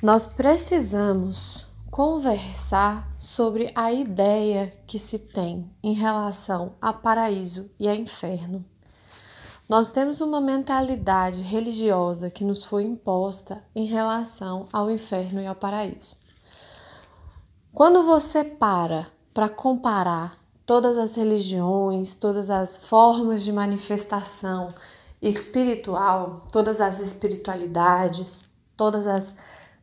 Nós precisamos conversar sobre a ideia que se tem em relação a paraíso e a inferno. Nós temos uma mentalidade religiosa que nos foi imposta em relação ao inferno e ao paraíso. Quando você para para comparar todas as religiões, todas as formas de manifestação espiritual, todas as espiritualidades, todas as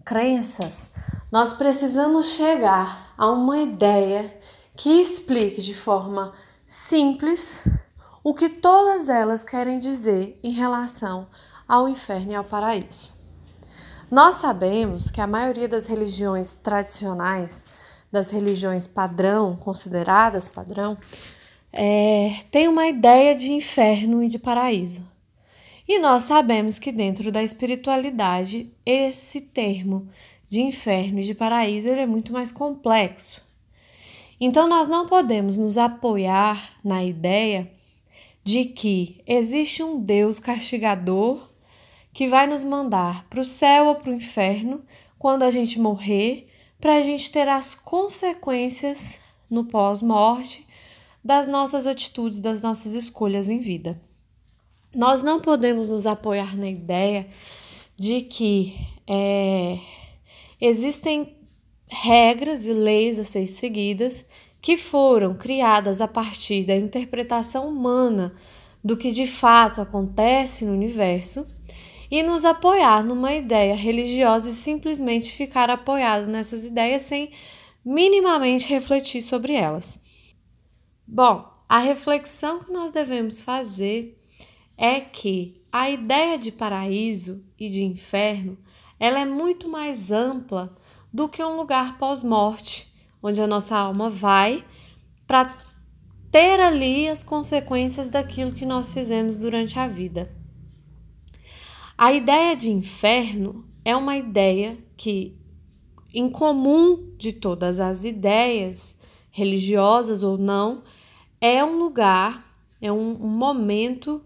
crenças, nós precisamos chegar a uma ideia que explique de forma simples o que todas elas querem dizer em relação ao inferno e ao paraíso. Nós sabemos que a maioria das religiões tradicionais, das religiões padrão, consideradas padrão, é, tem uma ideia de inferno e de paraíso. E nós sabemos que dentro da espiritualidade, esse termo de inferno e de paraíso ele é muito mais complexo. Então nós não podemos nos apoiar na ideia de que existe um Deus castigador que vai nos mandar para o céu ou para o inferno quando a gente morrer, para a gente ter as consequências no pós-morte das nossas atitudes, das nossas escolhas em vida. Nós não podemos nos apoiar na ideia de que é, existem regras e leis a ser seguidas que foram criadas a partir da interpretação humana do que de fato acontece no universo e nos apoiar numa ideia religiosa e simplesmente ficar apoiado nessas ideias sem minimamente refletir sobre elas. Bom, a reflexão que nós devemos fazer é que a ideia de paraíso e de inferno ela é muito mais ampla do que um lugar pós-morte onde a nossa alma vai para ter ali as consequências daquilo que nós fizemos durante a vida. A ideia de inferno é uma ideia que, em comum de todas as ideias, religiosas ou não, é um lugar, é um, momento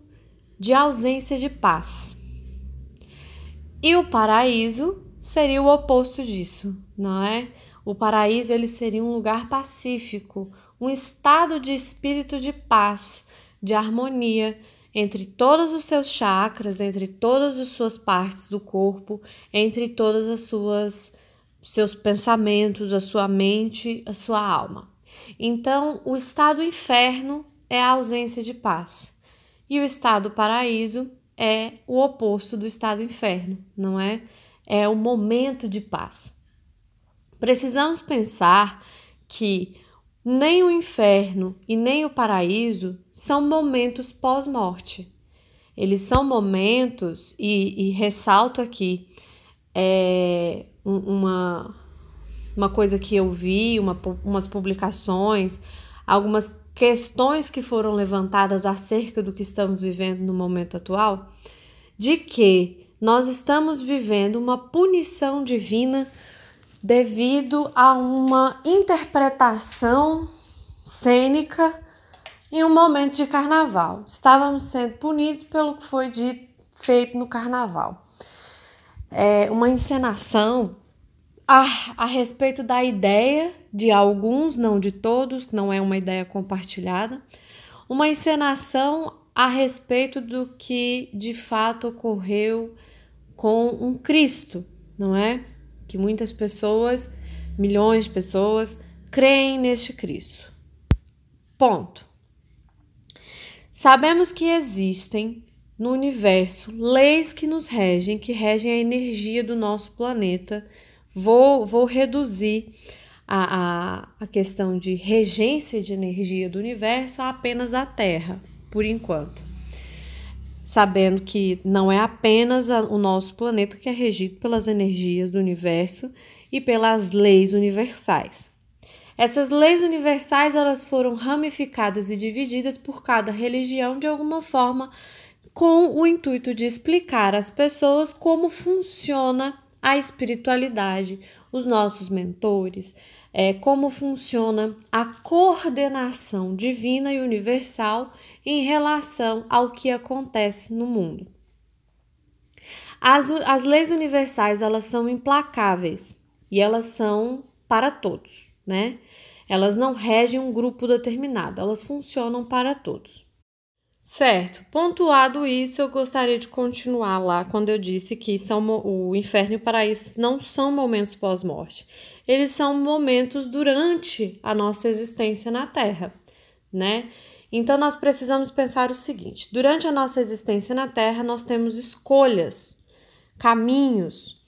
de ausência de paz. E o paraíso seria o oposto disso, não é? O paraíso ele seria um lugar pacífico, um estado de espírito de paz, de harmonia entre todos os seus chakras, entre todas as suas partes do corpo, entre todas as suas seus pensamentos, a sua mente, a sua alma. Então, o estado inferno é a ausência de paz. E o estado paraíso é o oposto do estado inferno, não é? É o momento de paz. Precisamos pensar que nem o inferno e nem o paraíso são momentos pós-morte. Eles são momentos, e, e ressalto aqui é, uma, uma coisa que eu vi, uma, umas publicações, algumas questões que foram levantadas acerca do que estamos vivendo no momento atual, de que nós estamos vivendo uma punição divina devido a uma interpretação cênica em um momento de carnaval. Estávamos sendo punidos pelo que foi feito no carnaval. É uma encenação a, respeito da ideia de alguns, não de todos, não é uma ideia compartilhada, uma encenação a respeito do que de fato ocorreu com um Cristo, não é? que muitas pessoas, milhões de pessoas, creem neste Cristo. Ponto. Sabemos que existem no universo leis que nos regem, que regem a energia do nosso planeta. Vou, vou reduzir a, a, a questão de regência de energia do universo a apenas a Terra, por enquanto sabendo que não é apenas o nosso planeta que é regido pelas energias do universo e pelas leis universais. Essas leis universais elas foram ramificadas e divididas por cada religião de alguma forma com o intuito de explicar às pessoas como funciona a espiritualidade, os nossos mentores, é, como funciona a coordenação divina e universal em relação ao que acontece no mundo. As, as leis universais, elas são implacáveis e elas são para todos, né? Elas não regem um grupo determinado, elas funcionam para todos. Certo, pontuado isso, eu gostaria de continuar lá quando eu disse que são o inferno e o paraíso não são momentos pós-morte. Eles são momentos durante a nossa existência na Terra, né? Então nós precisamos pensar o seguinte: durante a nossa existência na Terra, nós temos escolhas, caminhos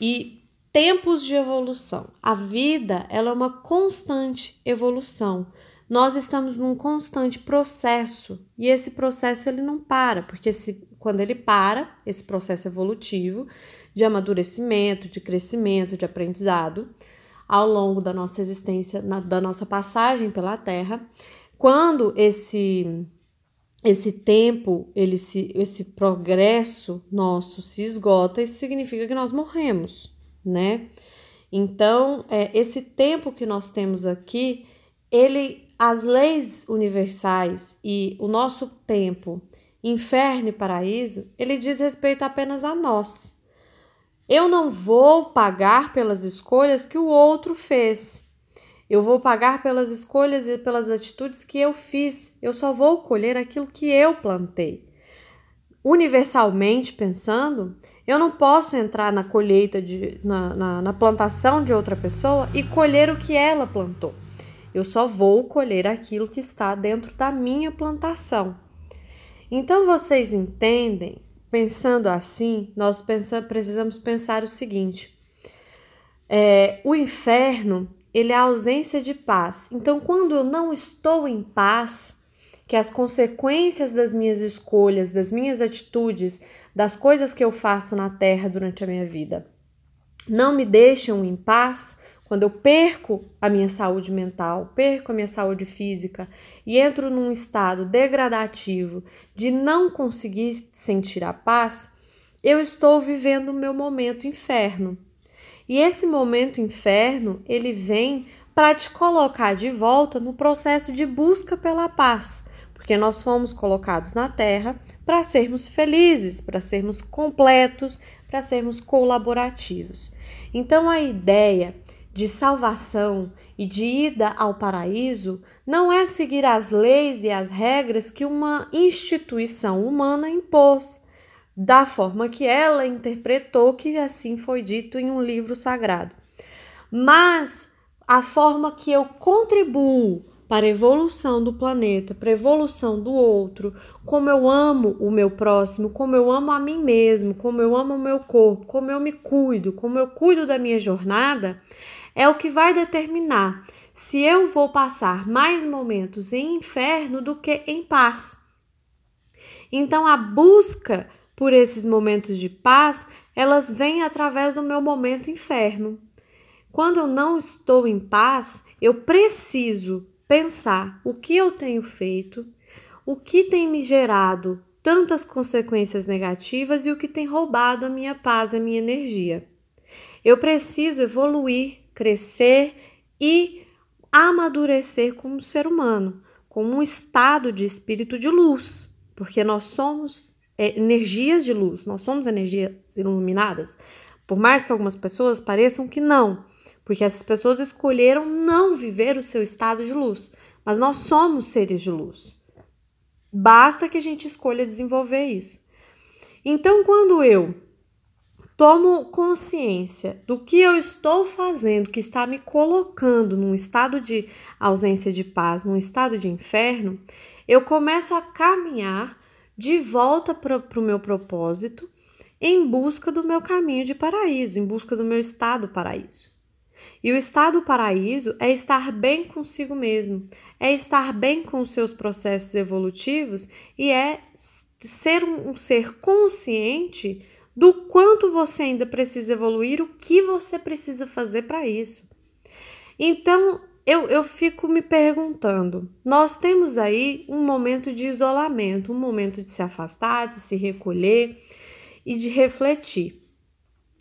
e tempos de evolução. A vida, ela é uma constante evolução. Nós estamos num constante processo e esse processo ele não para, porque se, quando ele para, esse processo evolutivo de amadurecimento, de crescimento, de aprendizado, ao longo da nossa existência, na, da nossa passagem pela Terra, quando esse esse tempo, ele se, esse progresso nosso se esgota, isso significa que nós morremos, né? Então, é, esse tempo que nós temos aqui, ele, as leis universais e o nosso tempo, inferno e paraíso, ele diz respeito apenas a nós. Eu não vou pagar pelas escolhas que o outro fez. Eu vou pagar pelas escolhas e pelas atitudes que eu fiz. Eu só vou colher aquilo que eu plantei. Universalmente pensando, eu não posso entrar na colheita, de, na, na, na plantação de outra pessoa e colher o que ela plantou. Eu só vou colher aquilo que está dentro da minha plantação. Então vocês entendem? Pensando assim, nós pensa, precisamos pensar o seguinte: é, o inferno ele é a ausência de paz. Então, quando eu não estou em paz, que as consequências das minhas escolhas, das minhas atitudes, das coisas que eu faço na terra durante a minha vida, não me deixam em paz, quando eu perco a minha saúde mental, perco a minha saúde física e entro num estado degradativo de não conseguir sentir a paz, eu estou vivendo o meu momento inferno. E esse momento inferno, ele vem para te colocar de volta no processo de busca pela paz, porque nós fomos colocados na Terra para sermos felizes, para sermos completos, para sermos colaborativos. Então a ideia de salvação e de ida ao paraíso não é seguir as leis e as regras que uma instituição humana impôs da forma que ela interpretou que assim foi dito em um livro sagrado. Mas a forma que eu contribuo para a evolução do planeta, para a evolução do outro, como eu amo o meu próximo, como eu amo a mim mesmo, como eu amo o meu corpo, como eu me cuido, como eu cuido da minha jornada, é o que vai determinar se eu vou passar mais momentos em inferno do que em paz. Então a busca por esses momentos de paz, elas vêm através do meu momento inferno. Quando eu não estou em paz, eu preciso pensar o que eu tenho feito, o que tem me gerado tantas consequências negativas e o que tem roubado a minha paz, a minha energia. Eu preciso evoluir, crescer e amadurecer como ser humano, como um estado de espírito de luz, porque nós somos é, energias de luz, nós somos energias iluminadas. Por mais que algumas pessoas pareçam que não, porque essas pessoas escolheram não viver o seu estado de luz, mas nós somos seres de luz. Basta que a gente escolha desenvolver isso. Então, quando eu tomo consciência do que eu estou fazendo, que está me colocando num estado de ausência de paz, num estado de inferno, eu começo a caminhar de volta para o meu propósito em busca do meu caminho de paraíso, em busca do meu estado paraíso. E o estado paraíso é estar bem consigo mesmo, é estar bem com os seus processos evolutivos e é ser um, um ser consciente do quanto você ainda precisa evoluir, o que você precisa fazer para isso. Então, eu, eu fico me perguntando: nós temos aí um momento de isolamento, um momento de se afastar, de se recolher e de refletir.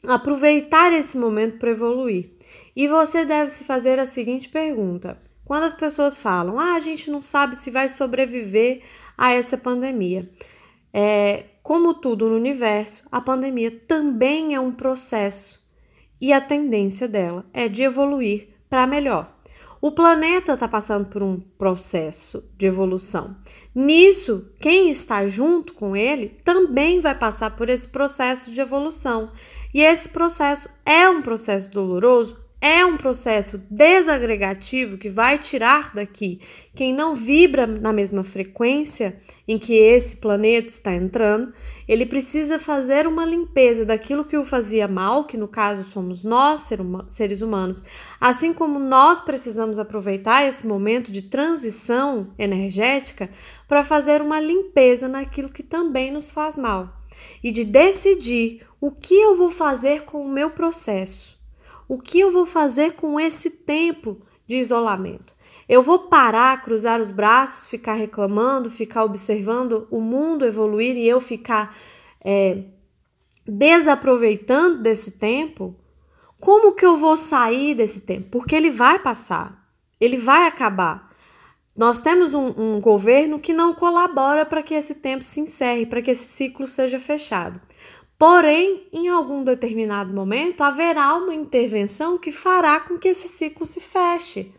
Aproveitar esse momento para evoluir. E você deve se fazer a seguinte pergunta: quando as pessoas falam, ah, a gente não sabe se vai sobreviver a essa pandemia. É, como tudo no universo, a pandemia também é um processo e a tendência dela é de evoluir para melhor. O planeta está passando por um processo de evolução. Nisso, quem está junto com ele também vai passar por esse processo de evolução. E esse processo é um processo doloroso, é um processo desagregativo que vai tirar daqui quem não vibra na mesma frequência em que esse planeta está entrando, ele precisa fazer uma limpeza daquilo que o fazia mal, que no caso somos nós, seres humanos, assim como nós precisamos aproveitar esse momento de transição energética para fazer uma limpeza naquilo que também nos faz mal e de decidir o que eu vou fazer com o meu processo o que eu vou fazer com esse tempo de isolamento? Eu vou parar, cruzar os braços, ficar reclamando, ficar observando o mundo evoluir e eu ficar é, desaproveitando desse tempo? Como que eu vou sair desse tempo? Porque ele vai passar, ele vai acabar. Nós temos um, um governo que não colabora para que esse tempo se encerre, para que esse ciclo seja fechado. Porém, em algum determinado momento, haverá uma intervenção que fará com que esse ciclo se feche.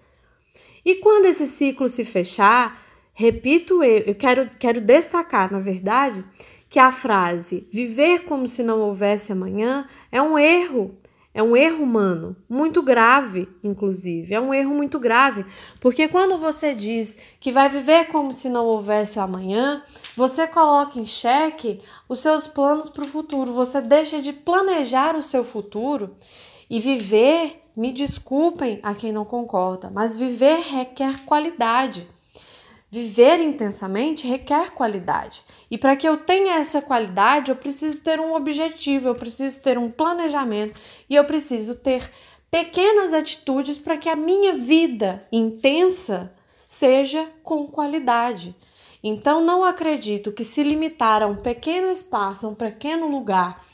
E quando esse ciclo se fechar, repito eu, eu quero, quero destacar, na verdade, que a frase viver como se não houvesse amanhã é um erro é um erro humano, muito grave, inclusive. É um erro muito grave, porque quando você diz que vai viver como se não houvesse o amanhã, você coloca em xeque os seus planos para o futuro. Você deixa de planejar o seu futuro e viver. Me desculpem a quem não concorda, mas viver requer qualidade. Viver intensamente requer qualidade. E para que eu tenha essa qualidade, eu preciso ter um objetivo, eu preciso ter um planejamento e eu preciso ter pequenas atitudes para que a minha vida intensa seja com qualidade. Então, não acredito que se limitar a um pequeno espaço, a um pequeno lugar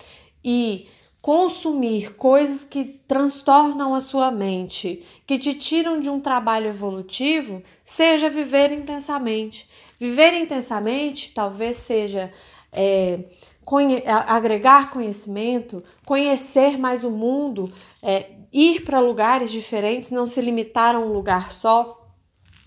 e consumir coisas que transtornam a sua mente, que te tiram de um trabalho evolutivo, seja viver intensamente. Viver intensamente talvez seja é, conhe agregar conhecimento, conhecer mais o mundo, é, ir para lugares diferentes, não se limitar a um lugar só,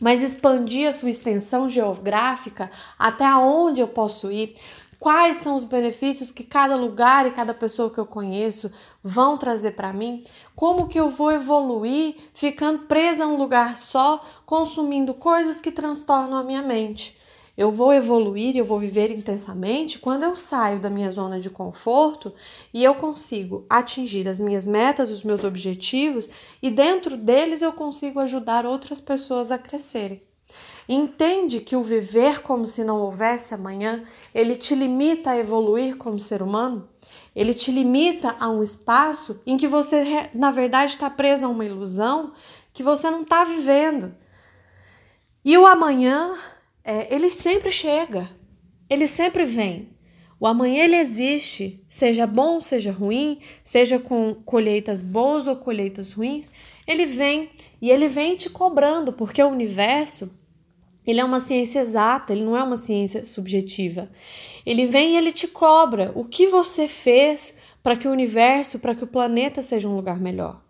mas expandir a sua extensão geográfica até onde eu posso ir. Quais são os benefícios que cada lugar e cada pessoa que eu conheço vão trazer para mim? Como que eu vou evoluir ficando presa a um lugar só, consumindo coisas que transtornam a minha mente? Eu vou evoluir, eu vou viver intensamente quando eu saio da minha zona de conforto e eu consigo atingir as minhas metas, os meus objetivos e dentro deles eu consigo ajudar outras pessoas a crescerem. Entende que o viver como se não houvesse amanhã, ele te limita a evoluir como ser humano? Ele te limita a um espaço em que você, na verdade, está preso a uma ilusão que você não está vivendo. E o amanhã, é, ele sempre chega, ele sempre vem. O amanhã ele existe, seja bom, seja ruim, seja com colheitas boas ou colheitas ruins, ele vem e ele vem te cobrando, porque o universo ele é uma ciência exata, ele não é uma ciência subjetiva. Ele vem e ele te cobra o que você fez para que o universo, para que o planeta seja um lugar melhor.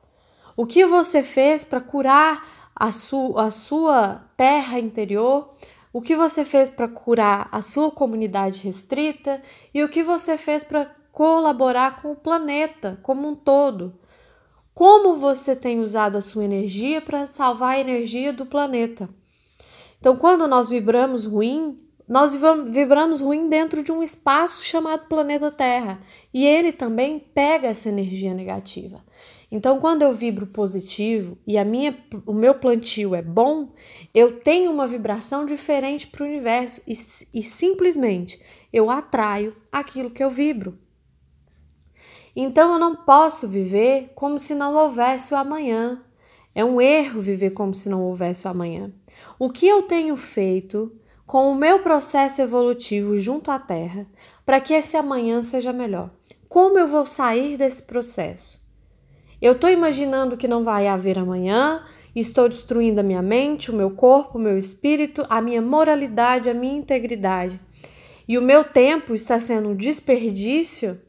O que você fez para curar a, su a sua terra interior, o que você fez para curar a sua comunidade restrita e o que você fez para colaborar com o planeta como um todo. Como você tem usado a sua energia para salvar a energia do planeta. Então, quando nós vibramos ruim, nós vibramos ruim dentro de um espaço chamado planeta Terra e ele também pega essa energia negativa. Então, quando eu vibro positivo e a minha, o meu plantio é bom, eu tenho uma vibração diferente para o universo e, e simplesmente eu atraio aquilo que eu vibro. Então, eu não posso viver como se não houvesse o amanhã. É um erro viver como se não houvesse o amanhã. O que eu tenho feito com o meu processo evolutivo junto à Terra para que esse amanhã seja melhor? Como eu vou sair desse processo? Eu estou imaginando que não vai haver amanhã, estou destruindo a minha mente, o meu corpo, o meu espírito, a minha moralidade, a minha integridade. e o meu tempo está sendo um desperdício,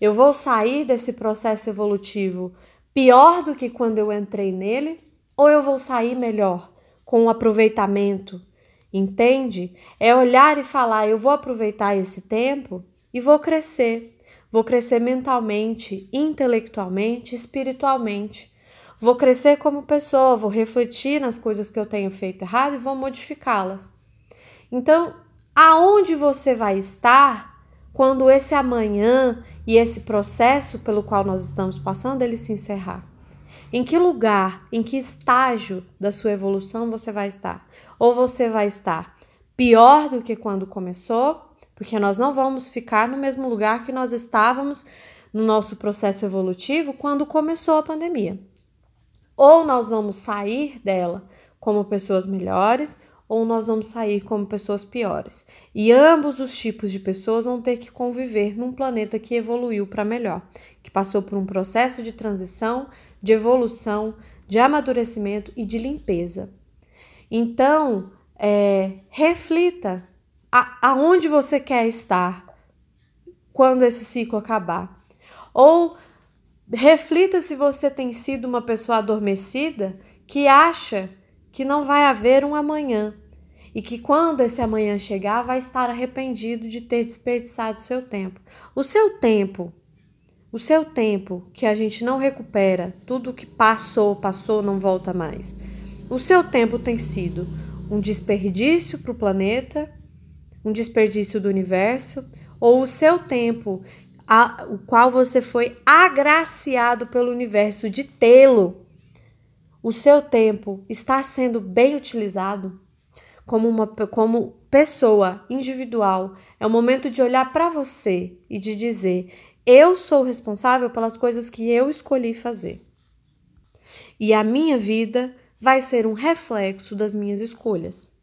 eu vou sair desse processo evolutivo pior do que quando eu entrei nele, ou eu vou sair melhor, com o aproveitamento. Entende? É olhar e falar: eu vou aproveitar esse tempo e vou crescer. Vou crescer mentalmente, intelectualmente, espiritualmente. Vou crescer como pessoa, vou refletir nas coisas que eu tenho feito errado e vou modificá-las. Então, aonde você vai estar quando esse amanhã e esse processo pelo qual nós estamos passando ele se encerrar? Em que lugar, em que estágio da sua evolução você vai estar? Ou você vai estar pior do que quando começou, porque nós não vamos ficar no mesmo lugar que nós estávamos no nosso processo evolutivo quando começou a pandemia. Ou nós vamos sair dela como pessoas melhores, ou nós vamos sair como pessoas piores. E ambos os tipos de pessoas vão ter que conviver num planeta que evoluiu para melhor, que passou por um processo de transição, de evolução, de amadurecimento e de limpeza. Então, é, reflita a, aonde você quer estar quando esse ciclo acabar. Ou reflita se você tem sido uma pessoa adormecida que acha que não vai haver um amanhã e que quando esse amanhã chegar vai estar arrependido de ter desperdiçado seu tempo. O seu tempo, o seu tempo que a gente não recupera, tudo que passou, passou, não volta mais. O seu tempo tem sido um desperdício para o planeta, um desperdício do universo, ou o seu tempo, a, o qual você foi agraciado pelo universo de tê-lo o seu tempo está sendo bem utilizado como uma como pessoa individual. É o momento de olhar para você e de dizer: eu sou responsável pelas coisas que eu escolhi fazer. E a minha vida vai ser um reflexo das minhas escolhas.